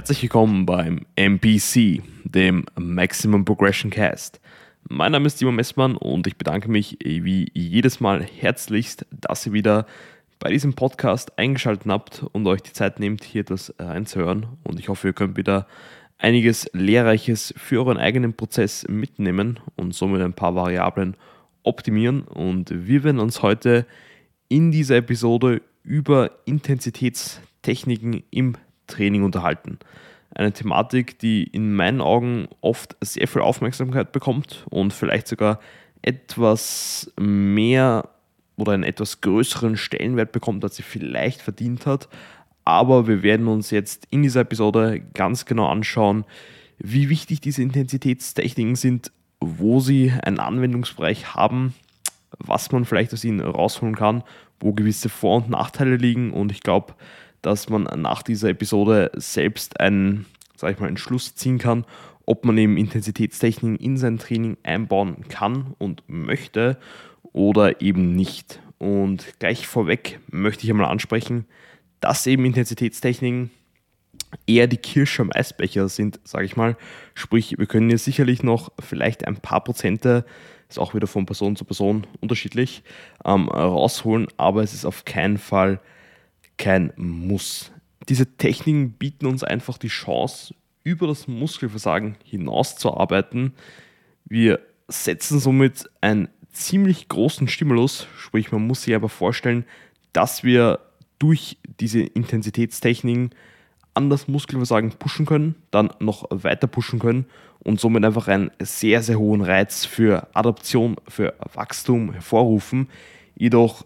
Herzlich willkommen beim MPC, dem Maximum Progression Cast. Mein Name ist Simon Messmann und ich bedanke mich wie jedes Mal herzlichst, dass ihr wieder bei diesem Podcast eingeschaltet habt und euch die Zeit nehmt, hier das reinzuhören. Und ich hoffe, ihr könnt wieder einiges Lehrreiches für euren eigenen Prozess mitnehmen und somit ein paar Variablen optimieren. Und wir werden uns heute in dieser Episode über Intensitätstechniken im Training unterhalten. Eine Thematik, die in meinen Augen oft sehr viel Aufmerksamkeit bekommt und vielleicht sogar etwas mehr oder einen etwas größeren Stellenwert bekommt, als sie vielleicht verdient hat. Aber wir werden uns jetzt in dieser Episode ganz genau anschauen, wie wichtig diese Intensitätstechniken sind, wo sie einen Anwendungsbereich haben, was man vielleicht aus ihnen rausholen kann, wo gewisse Vor- und Nachteile liegen. Und ich glaube, dass man nach dieser Episode selbst einen, sag ich mal, einen Schluss ziehen kann, ob man eben Intensitätstechniken in sein Training einbauen kann und möchte oder eben nicht. Und gleich vorweg möchte ich einmal ansprechen, dass eben Intensitätstechniken eher die Kirsche am Eisbecher sind, sage ich mal. Sprich, wir können hier sicherlich noch vielleicht ein paar Prozente, ist auch wieder von Person zu Person unterschiedlich, ähm, rausholen, aber es ist auf keinen Fall kein Muss. Diese Techniken bieten uns einfach die Chance, über das Muskelversagen hinaus zu arbeiten. Wir setzen somit einen ziemlich großen Stimulus, sprich man muss sich aber vorstellen, dass wir durch diese Intensitätstechniken an das Muskelversagen pushen können, dann noch weiter pushen können und somit einfach einen sehr, sehr hohen Reiz für Adaption, für Wachstum hervorrufen. Jedoch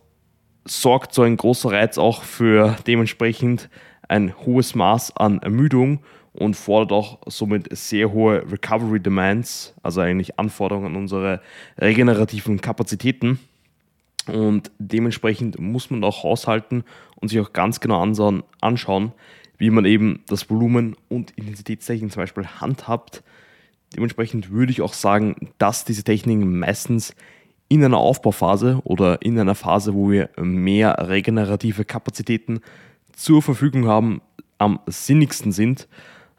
sorgt so ein großer Reiz auch für dementsprechend ein hohes Maß an Ermüdung und fordert auch somit sehr hohe Recovery Demands, also eigentlich Anforderungen an unsere regenerativen Kapazitäten. Und dementsprechend muss man auch haushalten und sich auch ganz genau anschauen, wie man eben das Volumen und Intensitätstechniken zum Beispiel handhabt. Dementsprechend würde ich auch sagen, dass diese Techniken meistens in einer Aufbauphase oder in einer Phase, wo wir mehr regenerative Kapazitäten zur Verfügung haben, am sinnigsten sind.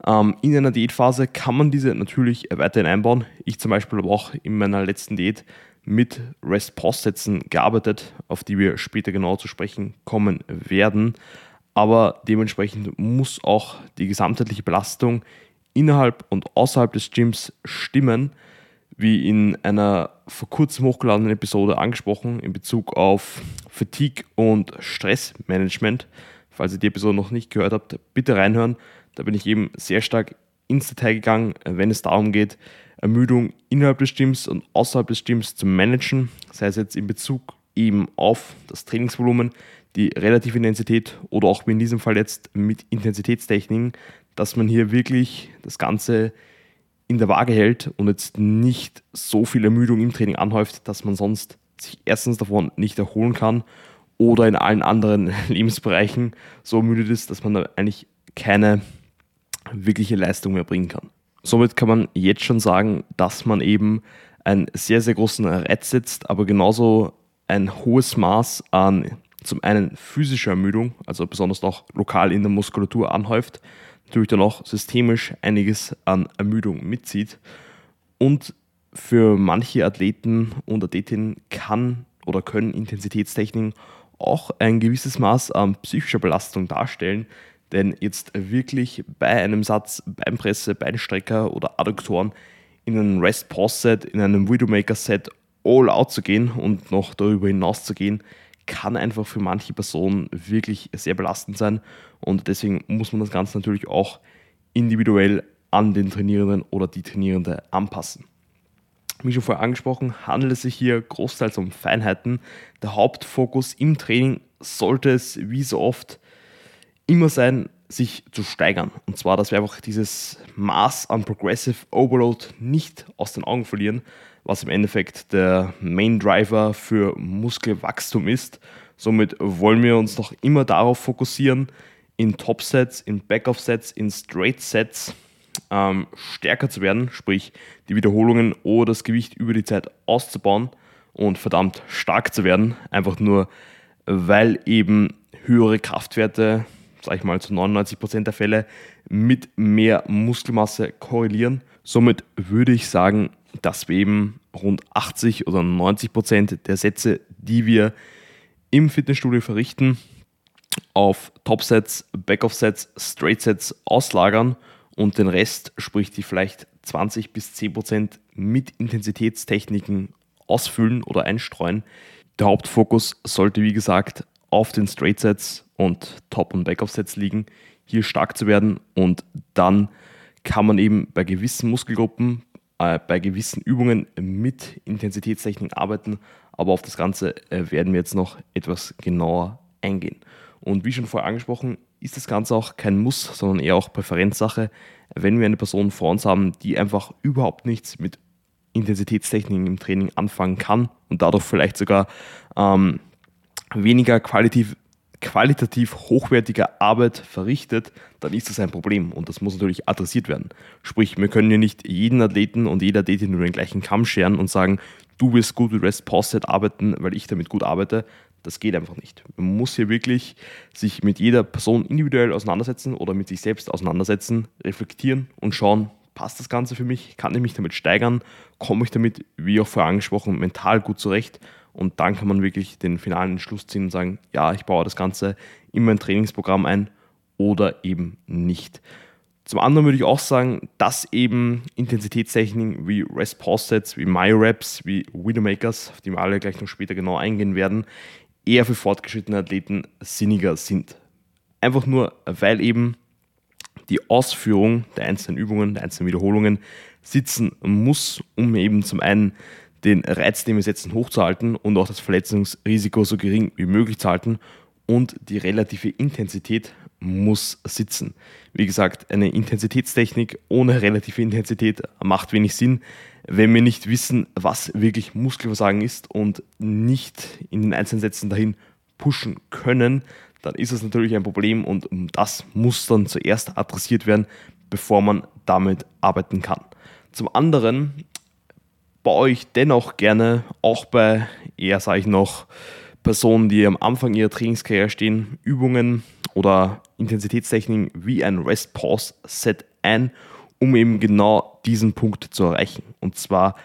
Ähm, in einer Diätphase kann man diese natürlich weiterhin einbauen. Ich zum Beispiel habe auch in meiner letzten Diät mit Rest-Pause-Sätzen gearbeitet, auf die wir später genau zu sprechen kommen werden. Aber dementsprechend muss auch die gesamtheitliche Belastung innerhalb und außerhalb des Gyms stimmen, wie in einer vor kurzem hochgeladenen Episode angesprochen in Bezug auf Fatigue und Stressmanagement. Falls ihr die Episode noch nicht gehört habt, bitte reinhören. Da bin ich eben sehr stark ins Detail gegangen, wenn es darum geht, Ermüdung innerhalb des Gyms und außerhalb des Gyms zu managen, sei es jetzt in Bezug eben auf das Trainingsvolumen, die relative Intensität oder auch wie in diesem Fall jetzt mit Intensitätstechniken, dass man hier wirklich das Ganze in der Waage hält und jetzt nicht so viel Ermüdung im Training anhäuft, dass man sonst sich erstens davon nicht erholen kann oder in allen anderen Lebensbereichen so ermüdet ist, dass man da eigentlich keine wirkliche Leistung mehr bringen kann. Somit kann man jetzt schon sagen, dass man eben einen sehr, sehr großen Reiz setzt, aber genauso ein hohes Maß an zum einen physischer Ermüdung, also besonders auch lokal in der Muskulatur anhäuft, natürlich dann auch systemisch einiges an Ermüdung mitzieht. Und für manche Athleten und Athletinnen kann oder können Intensitätstechniken auch ein gewisses Maß an psychischer Belastung darstellen, denn jetzt wirklich bei einem Satz Beinpresse, Beinstrecker oder Adduktoren in einem Rest-Pause-Set, in einem Widowmaker-Set all out zu gehen und noch darüber hinaus zu gehen, kann einfach für manche Personen wirklich sehr belastend sein. Und deswegen muss man das Ganze natürlich auch individuell an den Trainierenden oder die Trainierende anpassen. Wie schon vorher angesprochen, handelt es sich hier großteils um Feinheiten. Der Hauptfokus im Training sollte es wie so oft immer sein, sich zu steigern. Und zwar, dass wir einfach dieses Maß an Progressive Overload nicht aus den Augen verlieren, was im Endeffekt der Main Driver für Muskelwachstum ist. Somit wollen wir uns noch immer darauf fokussieren, in Top-Sets, in Back-Off-Sets, in Straight-Sets ähm, stärker zu werden, sprich die Wiederholungen oder das Gewicht über die Zeit auszubauen und verdammt stark zu werden. Einfach nur, weil eben höhere Kraftwerte, sag ich mal, zu 99% der Fälle mit mehr Muskelmasse korrelieren. Somit würde ich sagen, dass wir eben rund 80 oder 90% der Sätze, die wir im Fitnessstudio verrichten, auf Topsets, Backoff-Sets, Straight-Sets auslagern und den Rest, sprich die vielleicht 20 bis 10% mit Intensitätstechniken ausfüllen oder einstreuen. Der Hauptfokus sollte, wie gesagt, auf den Straight Sets und Top- und Backoff Sets liegen, hier stark zu werden und dann kann man eben bei gewissen Muskelgruppen, äh, bei gewissen Übungen mit Intensitätstechnik arbeiten, aber auf das Ganze äh, werden wir jetzt noch etwas genauer eingehen. Und wie schon vorher angesprochen, ist das Ganze auch kein Muss, sondern eher auch Präferenzsache. Wenn wir eine Person vor uns haben, die einfach überhaupt nichts mit Intensitätstechniken im Training anfangen kann und dadurch vielleicht sogar ähm, weniger qualitativ, qualitativ hochwertige Arbeit verrichtet, dann ist das ein Problem und das muss natürlich adressiert werden. Sprich, wir können ja nicht jeden Athleten und jede Athletin nur den gleichen Kamm scheren und sagen, du wirst gut mit Rest Set arbeiten, weil ich damit gut arbeite. Das geht einfach nicht. Man muss hier wirklich sich mit jeder Person individuell auseinandersetzen oder mit sich selbst auseinandersetzen, reflektieren und schauen, passt das Ganze für mich? Kann ich mich damit steigern? Komme ich damit, wie auch vorher angesprochen, mental gut zurecht? Und dann kann man wirklich den finalen Entschluss ziehen und sagen, ja, ich baue das Ganze in mein Trainingsprogramm ein oder eben nicht. Zum anderen würde ich auch sagen, dass eben Intensitätstechniken wie Rest Pause Sets, wie My Reps, wie Widowmakers, auf die wir alle gleich noch später genau eingehen werden, eher für fortgeschrittene Athleten sinniger sind. Einfach nur, weil eben die Ausführung der einzelnen Übungen, der einzelnen Wiederholungen sitzen muss, um eben zum einen den Reiz, den wir setzen, hochzuhalten und auch das Verletzungsrisiko so gering wie möglich zu halten und die relative Intensität muss sitzen. Wie gesagt, eine Intensitätstechnik ohne relative Intensität macht wenig Sinn, wenn wir nicht wissen, was wirklich Muskelversagen ist und nicht in den einzelnen Sätzen dahin pushen können, dann ist es natürlich ein Problem und das muss dann zuerst adressiert werden, bevor man damit arbeiten kann. Zum anderen baue ich dennoch gerne auch bei eher, sage ich noch, Personen, die am Anfang ihrer Trainingskarriere stehen, Übungen oder Intensitätstechniken wie ein Rest-Pause-Set ein, um eben genau diesen Punkt zu erreichen. Und zwar,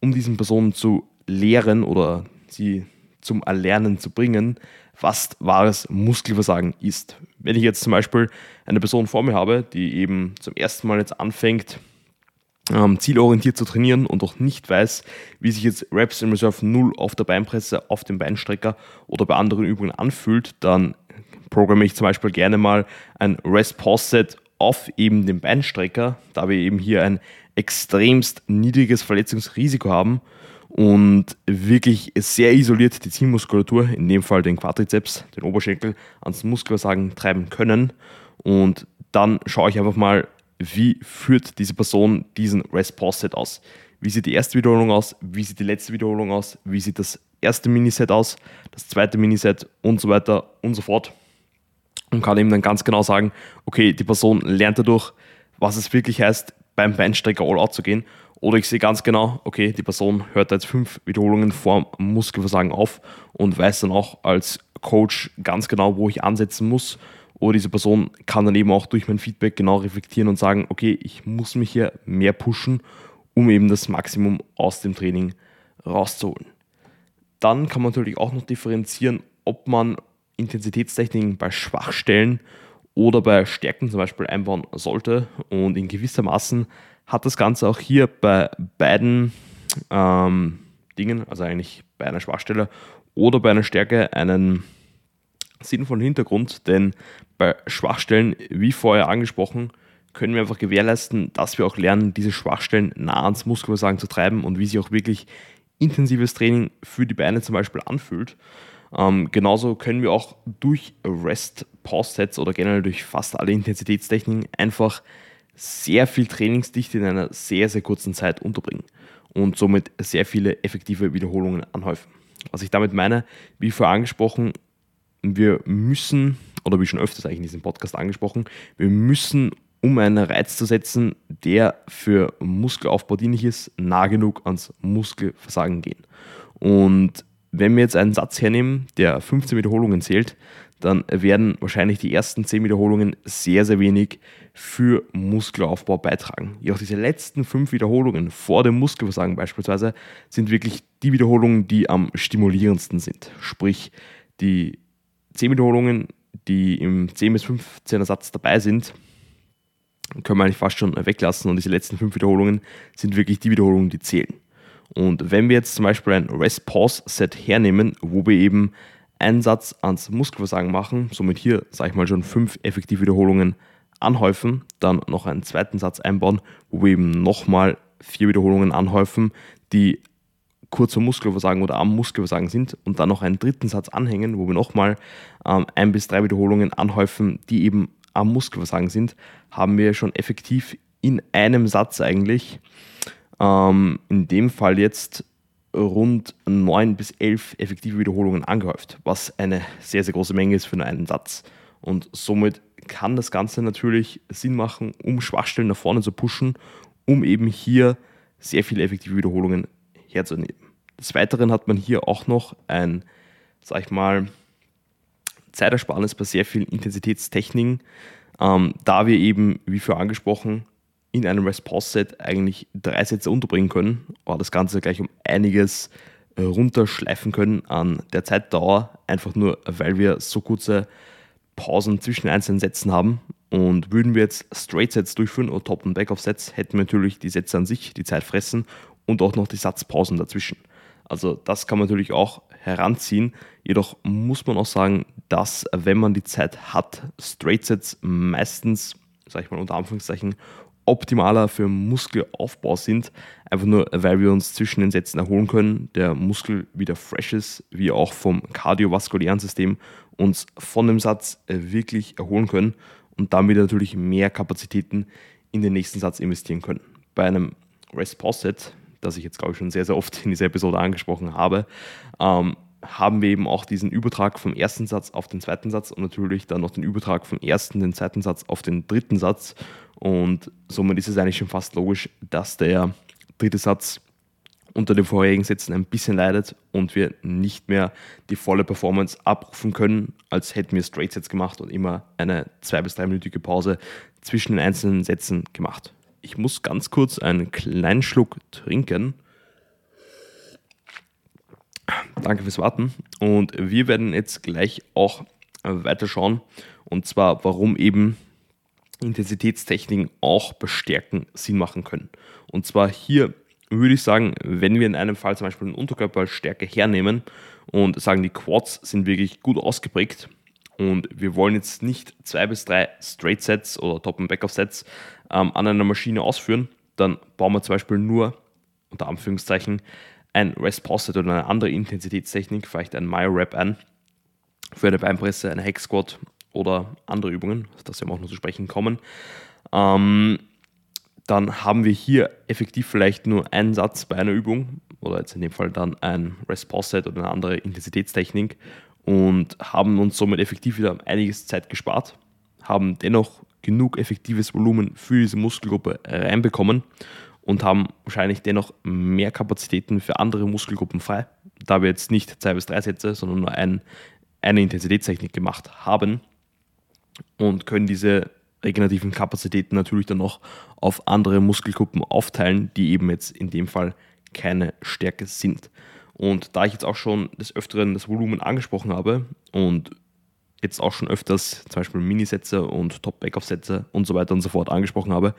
um diesen Personen zu lehren oder sie zum Erlernen zu bringen, was wahres Muskelversagen ist. Wenn ich jetzt zum Beispiel eine Person vor mir habe, die eben zum ersten Mal jetzt anfängt, ähm, zielorientiert zu trainieren und auch nicht weiß, wie sich jetzt Reps in Reserve 0 auf der Beinpresse, auf dem Beinstrecker oder bei anderen Übungen anfühlt, dann programme ich zum Beispiel gerne mal ein Rest-Pause-Set auf eben dem Beinstrecker, da wir eben hier ein extremst niedriges Verletzungsrisiko haben und wirklich sehr isoliert die Zielmuskulatur, in dem Fall den Quadrizeps, den Oberschenkel, ans Muskelversagen treiben können. Und dann schaue ich einfach mal, wie führt diese Person diesen Rest-Pause-Set aus. Wie sieht die erste Wiederholung aus? Wie sieht die letzte Wiederholung aus? Wie sieht das erste Miniset aus? Das zweite Miniset und so weiter und so fort. Und kann eben dann ganz genau sagen, okay, die Person lernt dadurch, was es wirklich heißt, beim Beinstrecker all out zu gehen oder ich sehe ganz genau, okay, die Person hört jetzt fünf Wiederholungen vor Muskelversagen auf und weiß dann auch als Coach ganz genau, wo ich ansetzen muss. Oder diese Person kann dann eben auch durch mein Feedback genau reflektieren und sagen, okay, ich muss mich hier mehr pushen, um eben das Maximum aus dem Training rauszuholen. Dann kann man natürlich auch noch differenzieren, ob man Intensitätstechniken bei Schwachstellen oder bei Stärken zum Beispiel einbauen sollte. Und in gewisser Maßen hat das Ganze auch hier bei beiden ähm, Dingen, also eigentlich bei einer Schwachstelle oder bei einer Stärke, einen sinnvollen Hintergrund, denn bei Schwachstellen, wie vorher angesprochen, können wir einfach gewährleisten, dass wir auch lernen, diese Schwachstellen nah ans Muskelversagen zu treiben und wie sich auch wirklich intensives Training für die Beine zum Beispiel anfühlt. Ähm, genauso können wir auch durch Rest-Pause-Sets oder generell durch fast alle Intensitätstechniken einfach sehr viel Trainingsdichte in einer sehr, sehr kurzen Zeit unterbringen und somit sehr viele effektive Wiederholungen anhäufen. Was ich damit meine, wie vorher angesprochen, wir müssen, oder wie schon öfters eigentlich in diesem Podcast angesprochen, wir müssen, um einen Reiz zu setzen, der für Muskelaufbau dienlich ist, nah genug ans Muskelversagen gehen. Und wenn wir jetzt einen Satz hernehmen, der 15 Wiederholungen zählt, dann werden wahrscheinlich die ersten 10 Wiederholungen sehr, sehr wenig für Muskelaufbau beitragen. Jedoch diese letzten 5 Wiederholungen vor dem Muskelversagen beispielsweise sind wirklich die Wiederholungen, die am stimulierendsten sind. Sprich, die 10 Wiederholungen, die im 10 bis 15er Satz dabei sind, können wir eigentlich fast schon weglassen und diese letzten 5 Wiederholungen sind wirklich die Wiederholungen, die zählen. Und wenn wir jetzt zum Beispiel ein Rest-Pause-Set hernehmen, wo wir eben einen Satz ans Muskelversagen machen, somit hier, sage ich mal, schon fünf effektive Wiederholungen anhäufen, dann noch einen zweiten Satz einbauen, wo wir eben nochmal vier Wiederholungen anhäufen, die kurz vor Muskelversagen oder am Muskelversagen sind und dann noch einen dritten Satz anhängen, wo wir nochmal ähm, ein bis drei Wiederholungen anhäufen, die eben am Muskelversagen sind, haben wir schon effektiv in einem Satz eigentlich, ähm, in dem Fall jetzt rund 9 bis 11 effektive Wiederholungen angehäuft, was eine sehr, sehr große Menge ist für nur einen Satz. Und somit kann das Ganze natürlich Sinn machen, um Schwachstellen nach vorne zu pushen, um eben hier sehr viele effektive Wiederholungen herzunehmen. Des Weiteren hat man hier auch noch ein, sag ich mal, Zeitersparnis bei sehr vielen Intensitätstechniken, ähm, da wir eben, wie vorher angesprochen, in einem Response-Set eigentlich drei Sätze unterbringen können, aber das Ganze gleich um einiges äh, runterschleifen können an der Zeitdauer, einfach nur, weil wir so kurze Pausen zwischen einzelnen Sätzen haben. Und würden wir jetzt Straight Sets durchführen oder Top- und Back-Off-Sets, hätten wir natürlich die Sätze an sich, die Zeit fressen und auch noch die Satzpausen dazwischen. Also das kann man natürlich auch heranziehen. Jedoch muss man auch sagen, dass wenn man die Zeit hat, Straight Sets meistens, sag ich mal unter Anführungszeichen, optimaler für Muskelaufbau sind, einfach nur, weil wir uns zwischen den Sätzen erholen können, der Muskel wieder fresh ist, wir auch vom kardiovaskulären System uns von dem Satz äh, wirklich erholen können und damit natürlich mehr Kapazitäten in den nächsten Satz investieren können. Bei einem Rest-Pause-Set, das ich jetzt glaube ich schon sehr, sehr oft in dieser Episode angesprochen habe, ähm, haben wir eben auch diesen Übertrag vom ersten Satz auf den zweiten Satz und natürlich dann noch den Übertrag vom ersten, den zweiten Satz auf den dritten Satz. Und somit ist es eigentlich schon fast logisch, dass der dritte Satz unter den vorherigen Sätzen ein bisschen leidet und wir nicht mehr die volle Performance abrufen können, als hätten wir Straight Sets gemacht und immer eine zwei- bis dreiminütige Pause zwischen den einzelnen Sätzen gemacht. Ich muss ganz kurz einen kleinen Schluck trinken. Danke fürs Warten. Und wir werden jetzt gleich auch weiterschauen. Und zwar, warum eben Intensitätstechniken auch bestärken Sinn machen können. Und zwar hier würde ich sagen, wenn wir in einem Fall zum Beispiel den Unterkörper als hernehmen und sagen, die Quads sind wirklich gut ausgeprägt und wir wollen jetzt nicht zwei bis drei Straight Sets oder Top- und Backoff-Sets ähm, an einer Maschine ausführen, dann bauen wir zum Beispiel nur unter Anführungszeichen ein Rest Posset oder eine andere Intensitätstechnik, vielleicht ein Myo-Rap ein für eine Beinpresse, eine Hex Squat oder andere Übungen, dass wir auch noch zu sprechen kommen. Ähm, dann haben wir hier effektiv vielleicht nur einen Satz bei einer Übung oder jetzt in dem Fall dann ein Rest Pause Set oder eine andere Intensitätstechnik und haben uns somit effektiv wieder einiges Zeit gespart, haben dennoch genug effektives Volumen für diese Muskelgruppe reinbekommen und haben wahrscheinlich dennoch mehr Kapazitäten für andere Muskelgruppen frei, da wir jetzt nicht zwei bis drei Sätze, sondern nur ein, eine Intensitätstechnik gemacht haben und können diese regenerativen Kapazitäten natürlich dann noch auf andere Muskelgruppen aufteilen, die eben jetzt in dem Fall keine Stärke sind. Und da ich jetzt auch schon des Öfteren das Volumen angesprochen habe und jetzt auch schon öfters zum Beispiel Minisätze und Top-Backoff-Sätze und so weiter und so fort angesprochen habe,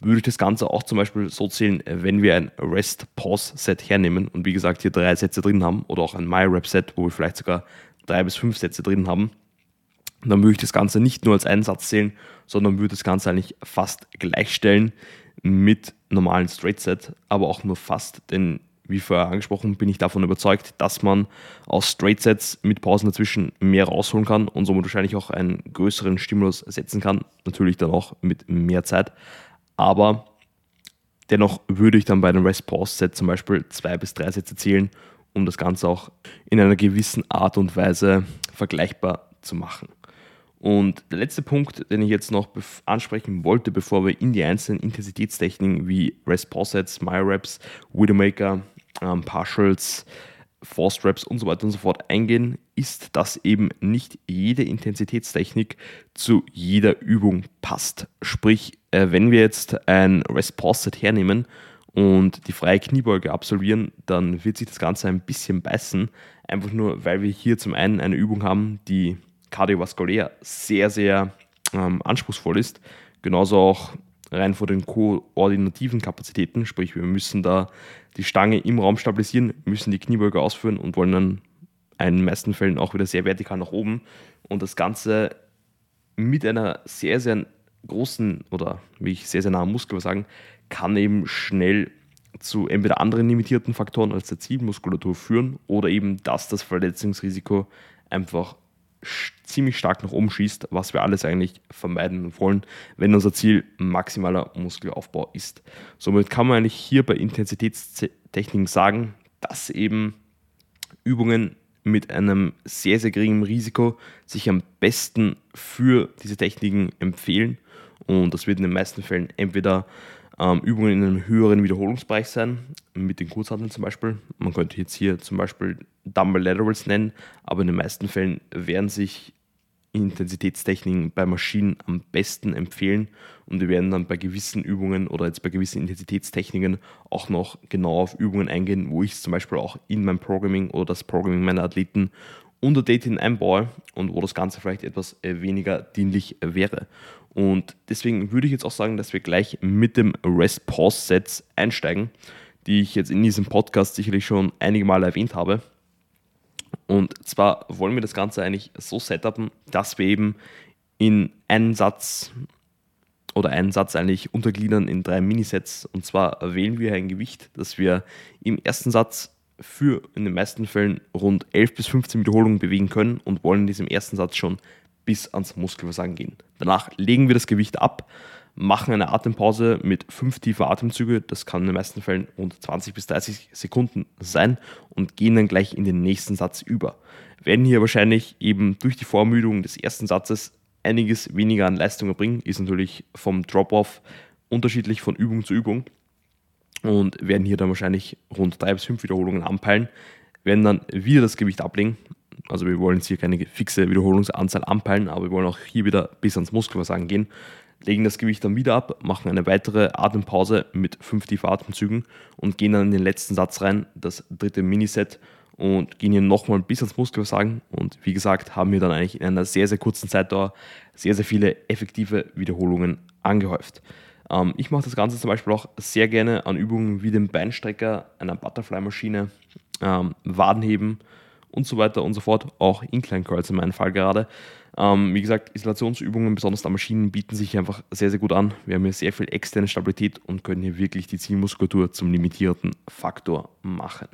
würde ich das Ganze auch zum Beispiel so zählen, wenn wir ein Rest-Pause-Set hernehmen und wie gesagt hier drei Sätze drin haben oder auch ein My-Rep-Set, wo wir vielleicht sogar drei bis fünf Sätze drin haben, dann würde ich das Ganze nicht nur als einen Satz zählen, sondern würde das Ganze eigentlich fast gleichstellen mit normalen Straight Set, aber auch nur fast, denn wie vorher angesprochen, bin ich davon überzeugt, dass man aus Straight Sets mit Pausen dazwischen mehr rausholen kann und somit wahrscheinlich auch einen größeren Stimulus setzen kann. Natürlich dann auch mit mehr Zeit. Aber dennoch würde ich dann bei einem Rest Pause Set zum Beispiel zwei bis drei Sätze zählen, um das Ganze auch in einer gewissen Art und Weise vergleichbar zu machen. Und der letzte Punkt, den ich jetzt noch ansprechen wollte, bevor wir in die einzelnen Intensitätstechniken wie Rest Sets, My Reps, Widowmaker, ähm, Partials Force Reps und so weiter und so fort eingehen, ist, dass eben nicht jede Intensitätstechnik zu jeder Übung passt. Sprich, äh, wenn wir jetzt ein Rest Pause Set hernehmen und die freie Kniebeuge absolvieren, dann wird sich das Ganze ein bisschen beißen. Einfach nur, weil wir hier zum einen eine Übung haben, die kardiovaskulär sehr, sehr ähm, anspruchsvoll ist. Genauso auch rein vor den koordinativen Kapazitäten, sprich wir müssen da die Stange im Raum stabilisieren, müssen die Kniebeuge ausführen und wollen dann in den meisten Fällen auch wieder sehr vertikal nach oben und das Ganze mit einer sehr, sehr großen oder wie ich sehr, sehr nahen Muskel sagen, kann eben schnell zu entweder anderen limitierten Faktoren als der Zielmuskulatur führen oder eben, dass das Verletzungsrisiko einfach ziemlich stark nach oben schießt, was wir alles eigentlich vermeiden wollen, wenn unser Ziel maximaler Muskelaufbau ist. Somit kann man eigentlich hier bei Intensitätstechniken sagen, dass eben Übungen mit einem sehr, sehr geringen Risiko sich am besten für diese Techniken empfehlen. Und das wird in den meisten Fällen entweder ähm, Übungen in einem höheren Wiederholungsbereich sein, mit den Kurzhanteln zum Beispiel. Man könnte jetzt hier zum Beispiel Dumbbell Laterals nennen, aber in den meisten Fällen werden sich Intensitätstechniken bei Maschinen am besten empfehlen und wir werden dann bei gewissen Übungen oder jetzt bei gewissen Intensitätstechniken auch noch genau auf Übungen eingehen, wo ich es zum Beispiel auch in meinem Programming oder das Programming meiner Athleten unter Dating einbaue und wo das Ganze vielleicht etwas äh, weniger dienlich wäre. Und deswegen würde ich jetzt auch sagen, dass wir gleich mit dem Rest-Pause-Sets einsteigen, die ich jetzt in diesem Podcast sicherlich schon einige Male erwähnt habe. Und zwar wollen wir das Ganze eigentlich so setupen, dass wir eben in einen Satz oder einen Satz eigentlich untergliedern in drei Minisets. Und zwar wählen wir ein Gewicht, das wir im ersten Satz für in den meisten Fällen rund 11 bis 15 Wiederholungen bewegen können und wollen in diesem ersten Satz schon bis ans Muskelversagen gehen. Danach legen wir das Gewicht ab, machen eine Atempause mit fünf tiefen Atemzüge, das kann in den meisten Fällen rund 20 bis 30 Sekunden sein und gehen dann gleich in den nächsten Satz über. Werden hier wahrscheinlich eben durch die Vormüdung des ersten Satzes einiges weniger an Leistung erbringen, ist natürlich vom Drop-off unterschiedlich von Übung zu Übung und werden hier dann wahrscheinlich rund drei bis fünf Wiederholungen anpeilen, werden dann wieder das Gewicht ablegen, also wir wollen jetzt hier keine fixe Wiederholungsanzahl anpeilen, aber wir wollen auch hier wieder bis ans Muskelversagen gehen. Legen das Gewicht dann wieder ab, machen eine weitere Atempause mit fünf tiefen Atemzügen und gehen dann in den letzten Satz rein, das dritte Miniset und gehen hier nochmal bis ans Muskelversagen und wie gesagt haben wir dann eigentlich in einer sehr, sehr kurzen Zeitdauer sehr, sehr viele effektive Wiederholungen angehäuft. Ähm, ich mache das Ganze zum Beispiel auch sehr gerne an Übungen wie dem Beinstrecker, einer Butterfly-Maschine, ähm, Wadenheben, und so weiter und so fort. Auch Incline Curls in meinem Fall gerade. Ähm, wie gesagt, Isolationsübungen, besonders an Maschinen, bieten sich einfach sehr, sehr gut an. Wir haben hier sehr viel externe Stabilität und können hier wirklich die Zielmuskulatur zum limitierten Faktor machen.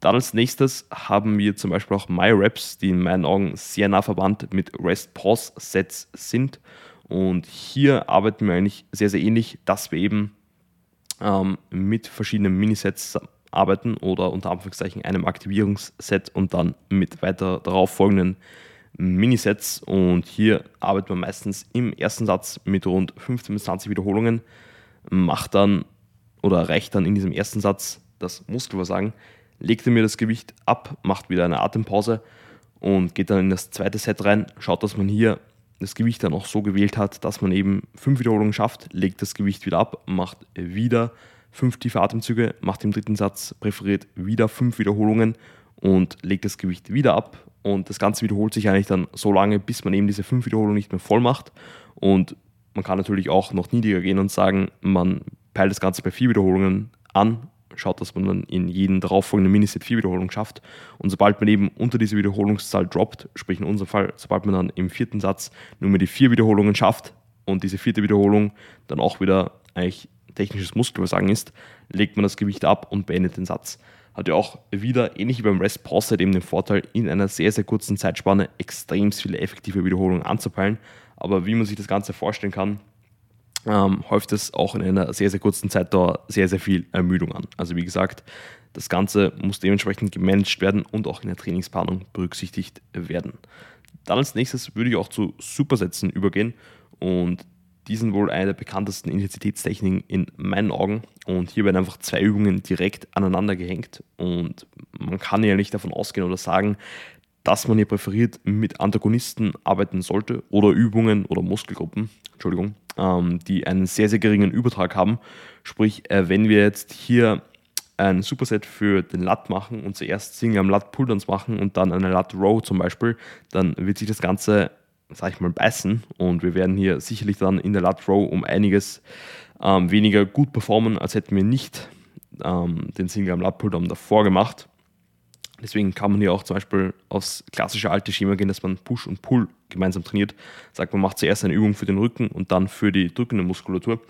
Dann als nächstes haben wir zum Beispiel auch MyReps, die in meinen Augen sehr nah verwandt mit Rest-Pause-Sets sind. Und hier arbeiten wir eigentlich sehr, sehr ähnlich, dass wir eben ähm, mit verschiedenen Minisets arbeiten oder unter Anführungszeichen einem Aktivierungsset und dann mit weiter darauf folgenden Minisets. Und hier arbeitet man meistens im ersten Satz mit rund 15 bis 20 Wiederholungen, macht dann oder erreicht dann in diesem ersten Satz das Muskelversagen, legt mir das Gewicht ab, macht wieder eine Atempause und geht dann in das zweite Set rein, schaut, dass man hier das Gewicht dann auch so gewählt hat, dass man eben fünf Wiederholungen schafft, legt das Gewicht wieder ab, macht wieder fünf tiefe Atemzüge, macht im dritten Satz präferiert wieder fünf Wiederholungen und legt das Gewicht wieder ab. Und das Ganze wiederholt sich eigentlich dann so lange, bis man eben diese fünf Wiederholungen nicht mehr voll macht. Und man kann natürlich auch noch niedriger gehen und sagen, man peilt das Ganze bei vier Wiederholungen an, schaut, dass man dann in jedem darauffolgenden Miniset vier Wiederholungen schafft. Und sobald man eben unter diese Wiederholungszahl droppt, sprich in unserem Fall, sobald man dann im vierten Satz nur mehr die vier Wiederholungen schafft und diese vierte Wiederholung dann auch wieder eigentlich technisches Muskelversagen ist, legt man das Gewicht ab und beendet den Satz. Hat ja auch wieder, ähnlich wie beim Rest Pause, eben den Vorteil, in einer sehr, sehr kurzen Zeitspanne extrem viele effektive Wiederholungen anzupeilen. Aber wie man sich das Ganze vorstellen kann, ähm, häuft es auch in einer sehr, sehr kurzen Zeitdauer sehr, sehr viel Ermüdung an. Also wie gesagt, das Ganze muss dementsprechend gemanagt werden und auch in der Trainingsplanung berücksichtigt werden. Dann als nächstes würde ich auch zu Supersätzen übergehen und die sind wohl eine der bekanntesten Intensitätstechniken in meinen Augen. Und hier werden einfach zwei Übungen direkt aneinander gehängt. Und man kann ja nicht davon ausgehen oder sagen, dass man hier präferiert mit Antagonisten arbeiten sollte oder Übungen oder Muskelgruppen, Entschuldigung, ähm, die einen sehr, sehr geringen Übertrag haben. Sprich, äh, wenn wir jetzt hier ein Superset für den Lat machen und zuerst Single am Lat Pulldowns machen und dann eine Lat Row zum Beispiel, dann wird sich das Ganze, sag ich mal, beißen und wir werden hier sicherlich dann in der Lat Row um einiges ähm, weniger gut performen, als hätten wir nicht ähm, den Single am Lat Pulldown davor gemacht. Deswegen kann man hier auch zum Beispiel aufs klassische alte Schema gehen, dass man Push und Pull gemeinsam trainiert. Sagt, man macht zuerst eine Übung für den Rücken und dann für die drückende Muskulatur.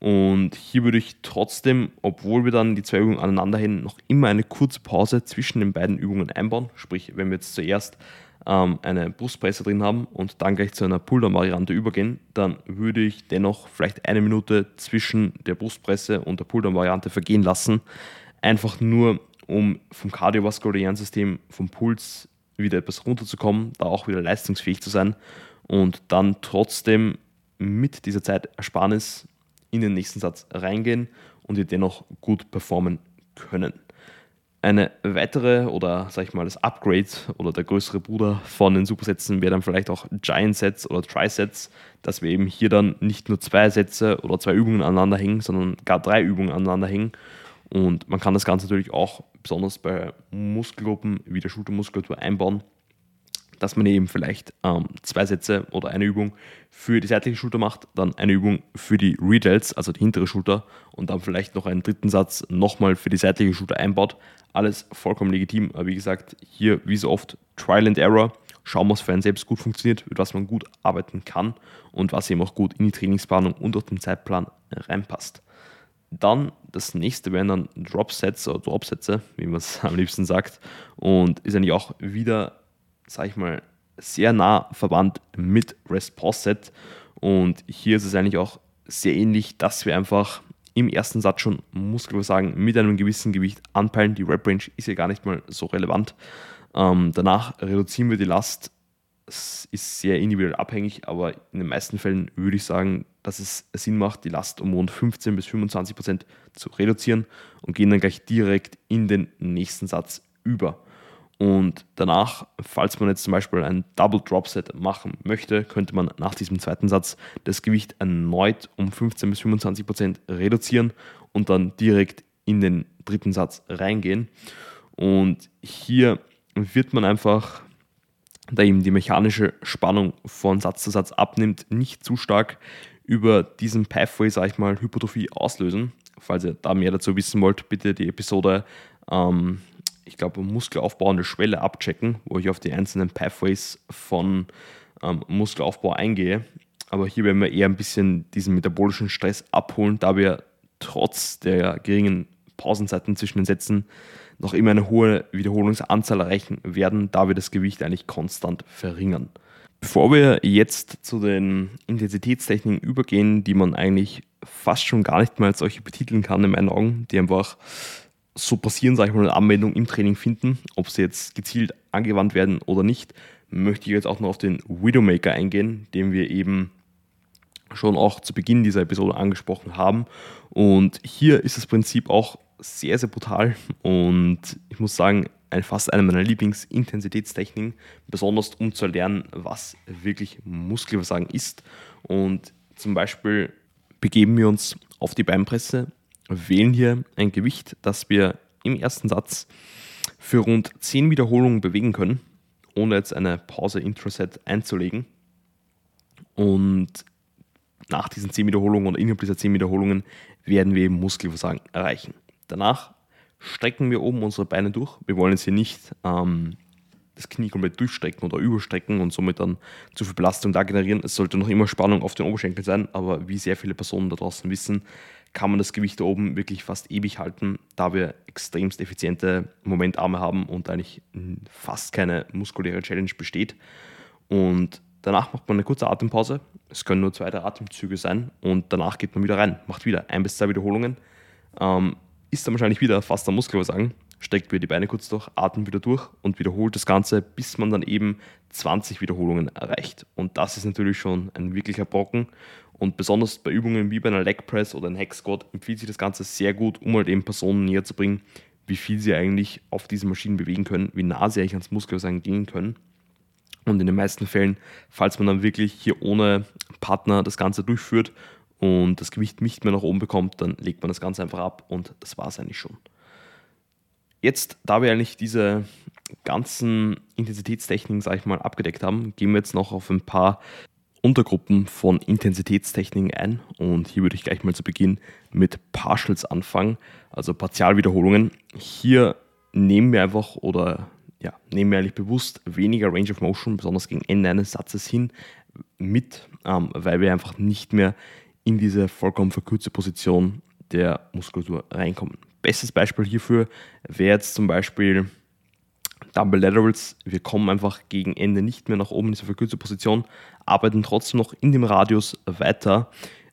Und hier würde ich trotzdem, obwohl wir dann die zwei Übungen aneinander hängen, noch immer eine kurze Pause zwischen den beiden Übungen einbauen. Sprich, wenn wir jetzt zuerst ähm, eine Brustpresse drin haben und dann gleich zu einer Pulldown-Variante übergehen, dann würde ich dennoch vielleicht eine Minute zwischen der Brustpresse und der Pulldown-Variante vergehen lassen. Einfach nur, um vom kardiovaskulären System, vom Puls wieder etwas runterzukommen, da auch wieder leistungsfähig zu sein und dann trotzdem mit dieser Zeitersparnis in den nächsten Satz reingehen und die dennoch gut performen können. Eine weitere oder sag ich mal das Upgrade oder der größere Bruder von den Supersätzen wäre dann vielleicht auch Giant Sets oder Trisets, dass wir eben hier dann nicht nur zwei Sätze oder zwei Übungen aneinander hängen, sondern gar drei Übungen aneinander hängen. Und man kann das Ganze natürlich auch besonders bei Muskelgruppen wie der Schultermuskulatur einbauen, dass man eben vielleicht ähm, zwei Sätze oder eine Übung für die seitliche Schulter macht, dann eine Übung für die Redelts, also die hintere Schulter, und dann vielleicht noch einen dritten Satz nochmal für die seitliche Schulter einbaut. Alles vollkommen legitim, aber wie gesagt, hier wie so oft Trial and Error. Schauen, was für einen selbst gut funktioniert, mit was man gut arbeiten kann und was eben auch gut in die Trainingsplanung und auch den Zeitplan reinpasst. Dann das nächste wären dann Dropsets oder Dropsätze, wie man es am liebsten sagt. Und ist eigentlich auch wieder sage ich mal, sehr nah verwandt mit REST-Pause-Set. Und hier ist es eigentlich auch sehr ähnlich, dass wir einfach im ersten Satz schon sagen, mit einem gewissen Gewicht anpeilen. Die Rep-Range ist ja gar nicht mal so relevant. Ähm, danach reduzieren wir die Last. Es ist sehr individuell abhängig, aber in den meisten Fällen würde ich sagen, dass es Sinn macht, die Last um rund 15 bis 25 Prozent zu reduzieren und gehen dann gleich direkt in den nächsten Satz über. Und danach, falls man jetzt zum Beispiel ein Double Drop Set machen möchte, könnte man nach diesem zweiten Satz das Gewicht erneut um 15 bis 25 Prozent reduzieren und dann direkt in den dritten Satz reingehen. Und hier wird man einfach, da eben die mechanische Spannung von Satz zu Satz abnimmt, nicht zu stark über diesen Pathway, sage ich mal, Hypertrophie auslösen. Falls ihr da mehr dazu wissen wollt, bitte die Episode ähm, ich glaube, muskelaufbauende Schwelle abchecken, wo ich auf die einzelnen Pathways von ähm, Muskelaufbau eingehe. Aber hier werden wir eher ein bisschen diesen metabolischen Stress abholen, da wir trotz der geringen Pausenzeiten zwischen den Sätzen noch immer eine hohe Wiederholungsanzahl erreichen werden, da wir das Gewicht eigentlich konstant verringern. Bevor wir jetzt zu den Intensitätstechniken übergehen, die man eigentlich fast schon gar nicht mehr als solche betiteln kann in meinen Augen, die einfach so passieren, sage ich mal, eine Anwendung im Training finden, ob sie jetzt gezielt angewandt werden oder nicht, möchte ich jetzt auch noch auf den Widowmaker eingehen, den wir eben schon auch zu Beginn dieser Episode angesprochen haben. Und hier ist das Prinzip auch sehr, sehr brutal und ich muss sagen, fast eine meiner Lieblingsintensitätstechniken, besonders um zu lernen, was wirklich Muskelversagen ist. Und zum Beispiel begeben wir uns auf die Beinpresse wählen hier ein Gewicht, das wir im ersten Satz für rund 10 Wiederholungen bewegen können, ohne jetzt eine Pause Intraset einzulegen. Und nach diesen 10 Wiederholungen oder innerhalb dieser 10 Wiederholungen werden wir eben Muskelversagen erreichen. Danach strecken wir oben unsere Beine durch. Wir wollen jetzt hier nicht ähm, das Knie komplett durchstrecken oder überstrecken und somit dann zu viel Belastung da generieren. Es sollte noch immer Spannung auf den Oberschenkel sein, aber wie sehr viele Personen da draußen wissen, kann man das Gewicht da oben wirklich fast ewig halten, da wir extremst effiziente Momentarme haben und eigentlich fast keine muskuläre Challenge besteht. Und danach macht man eine kurze Atempause. Es können nur zwei, drei Atemzüge sein und danach geht man wieder rein, macht wieder ein bis zwei Wiederholungen. Ähm, ist dann wahrscheinlich wieder fast am Muskelversagen, streckt wieder die Beine kurz durch, atmet wieder durch und wiederholt das Ganze, bis man dann eben 20 Wiederholungen erreicht. Und das ist natürlich schon ein wirklicher Brocken Und besonders bei Übungen wie bei einer Leg Press oder einem Hack Squat empfiehlt sich das Ganze sehr gut, um halt eben Personen näher zu bringen, wie viel sie eigentlich auf diesen Maschinen bewegen können, wie nah sie eigentlich ans Muskelversagen gehen können. Und in den meisten Fällen, falls man dann wirklich hier ohne Partner das Ganze durchführt und das Gewicht nicht mehr nach oben bekommt, dann legt man das Ganze einfach ab und das war es eigentlich schon. Jetzt, da wir eigentlich diese ganzen Intensitätstechniken, sage ich mal, abgedeckt haben, gehen wir jetzt noch auf ein paar Untergruppen von Intensitätstechniken ein. Und hier würde ich gleich mal zu Beginn mit Partials anfangen, also Partialwiederholungen. Hier nehmen wir einfach oder ja, nehmen wir eigentlich bewusst weniger Range of Motion, besonders gegen Ende eines Satzes hin, mit, ähm, weil wir einfach nicht mehr in diese vollkommen verkürzte Position der Muskulatur reinkommen. Bestes Beispiel hierfür wäre jetzt zum Beispiel Double Laterals. Wir kommen einfach gegen Ende nicht mehr nach oben in diese verkürzte Position, arbeiten trotzdem noch in dem Radius weiter,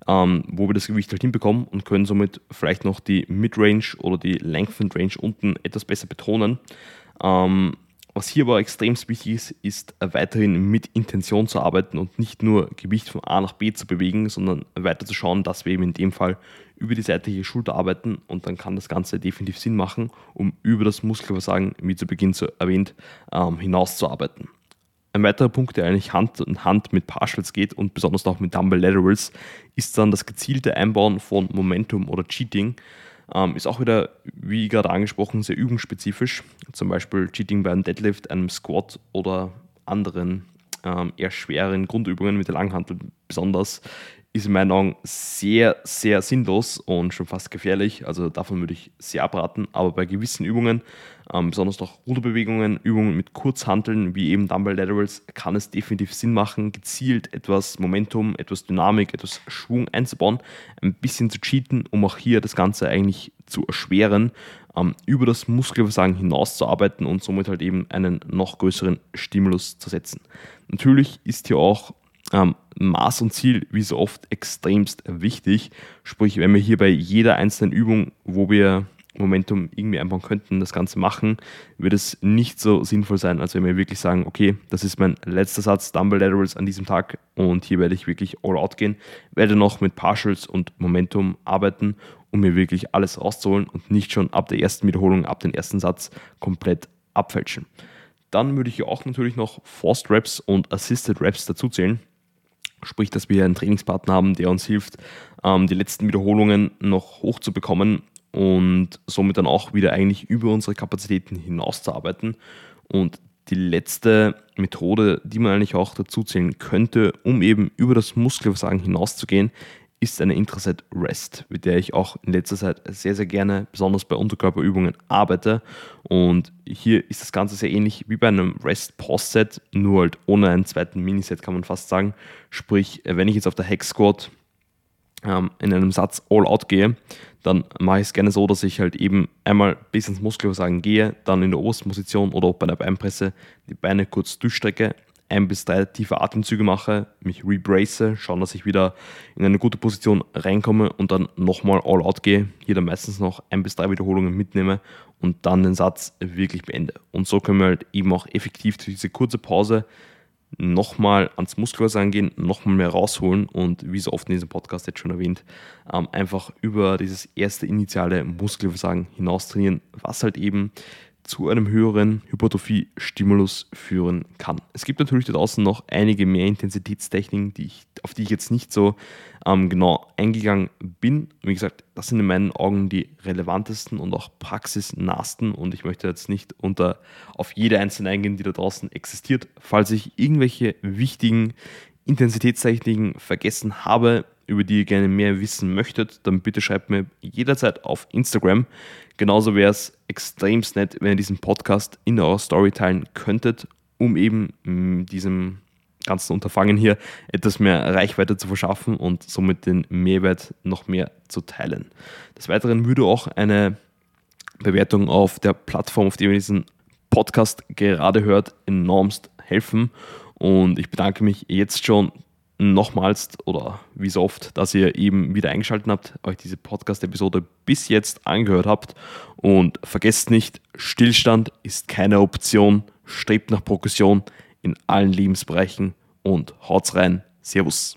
ähm, wo wir das Gewicht halt hinbekommen und können somit vielleicht noch die Midrange oder die Lengthened Range unten etwas besser betonen. Ähm, was hier aber extrem wichtig ist, ist weiterhin mit Intention zu arbeiten und nicht nur Gewicht von A nach B zu bewegen, sondern weiter zu schauen, dass wir eben in dem Fall über die seitliche Schulter arbeiten und dann kann das Ganze definitiv Sinn machen, um über das Muskelversagen, wie zu Beginn erwähnt, ähm, hinauszuarbeiten. Ein weiterer Punkt, der eigentlich Hand in Hand mit Partials geht und besonders auch mit Dumbbell Laterals, ist dann das gezielte Einbauen von Momentum oder Cheating. Ähm, ist auch wieder, wie gerade angesprochen, sehr übungsspezifisch. Zum Beispiel Cheating bei einem Deadlift, einem Squat oder anderen ähm, eher schweren Grundübungen mit der Langhantel besonders ist in meinen Augen sehr, sehr sinnlos und schon fast gefährlich. Also davon würde ich sehr abraten. Aber bei gewissen Übungen, ähm, besonders noch Ruderbewegungen, Übungen mit Kurzhanteln, wie eben Dumbbell Laterals, kann es definitiv Sinn machen, gezielt etwas Momentum, etwas Dynamik, etwas Schwung einzubauen, ein bisschen zu cheaten, um auch hier das Ganze eigentlich zu erschweren, ähm, über das Muskelversagen hinaus zu arbeiten und somit halt eben einen noch größeren Stimulus zu setzen. Natürlich ist hier auch ähm, Maß und Ziel, wie so oft, extremst wichtig. Sprich, wenn wir hier bei jeder einzelnen Übung, wo wir Momentum irgendwie einbauen könnten, das Ganze machen, wird es nicht so sinnvoll sein, als wenn wir wirklich sagen, okay, das ist mein letzter Satz Dumbbell Laterals an diesem Tag und hier werde ich wirklich all out gehen, werde noch mit Partials und Momentum arbeiten, um mir wirklich alles rauszuholen und nicht schon ab der ersten Wiederholung, ab dem ersten Satz komplett abfälschen. Dann würde ich auch natürlich noch Forced Reps und Assisted Reps dazuzählen. Sprich, dass wir einen Trainingspartner haben, der uns hilft, ähm, die letzten Wiederholungen noch hochzubekommen und somit dann auch wieder eigentlich über unsere Kapazitäten hinauszuarbeiten. Und die letzte Methode, die man eigentlich auch dazu zählen könnte, um eben über das Muskelversagen hinauszugehen, ist eine Intraset Rest, mit der ich auch in letzter Zeit sehr, sehr gerne, besonders bei Unterkörperübungen, arbeite. Und hier ist das Ganze sehr ähnlich wie bei einem Rest-Post-Set, nur halt ohne einen zweiten Miniset, kann man fast sagen. Sprich, wenn ich jetzt auf der Hex Squat ähm, in einem Satz All-Out gehe, dann mache ich es gerne so, dass ich halt eben einmal bis ins Muskelversagen gehe, dann in der obersten Position oder auch bei der Beinpresse die Beine kurz durchstrecke, ein bis drei tiefe Atemzüge mache, mich rebrace, schauen, dass ich wieder in eine gute Position reinkomme und dann nochmal all out gehe, hier dann meistens noch ein bis drei Wiederholungen mitnehme und dann den Satz wirklich beende. Und so können wir halt eben auch effektiv durch diese kurze Pause nochmal ans Muskelwasser gehen, nochmal mehr rausholen und wie so oft in diesem Podcast jetzt schon erwähnt, ähm, einfach über dieses erste initiale Muskelversagen hinaus trainieren, was halt eben zu einem höheren Hypertrophie-Stimulus führen kann. Es gibt natürlich da draußen noch einige mehr Intensitätstechniken, die ich, auf die ich jetzt nicht so ähm, genau eingegangen bin. Wie gesagt, das sind in meinen Augen die relevantesten und auch praxisnahsten und ich möchte jetzt nicht unter auf jede einzelne eingehen, die da draußen existiert. Falls ich irgendwelche wichtigen Intensitätstechniken vergessen habe, über die ihr gerne mehr wissen möchtet, dann bitte schreibt mir jederzeit auf Instagram. Genauso wäre es extremst nett, wenn ihr diesen Podcast in eurer Story teilen könntet, um eben mm, diesem ganzen Unterfangen hier etwas mehr Reichweite zu verschaffen und somit den Mehrwert noch mehr zu teilen. Des Weiteren würde auch eine Bewertung auf der Plattform, auf der ihr diesen Podcast gerade hört, enormst helfen. Und ich bedanke mich jetzt schon nochmals oder wie so oft, dass ihr eben wieder eingeschaltet habt, euch diese Podcast-Episode bis jetzt angehört habt. Und vergesst nicht, Stillstand ist keine Option. Strebt nach Progression in allen Lebensbereichen und haut's rein. Servus.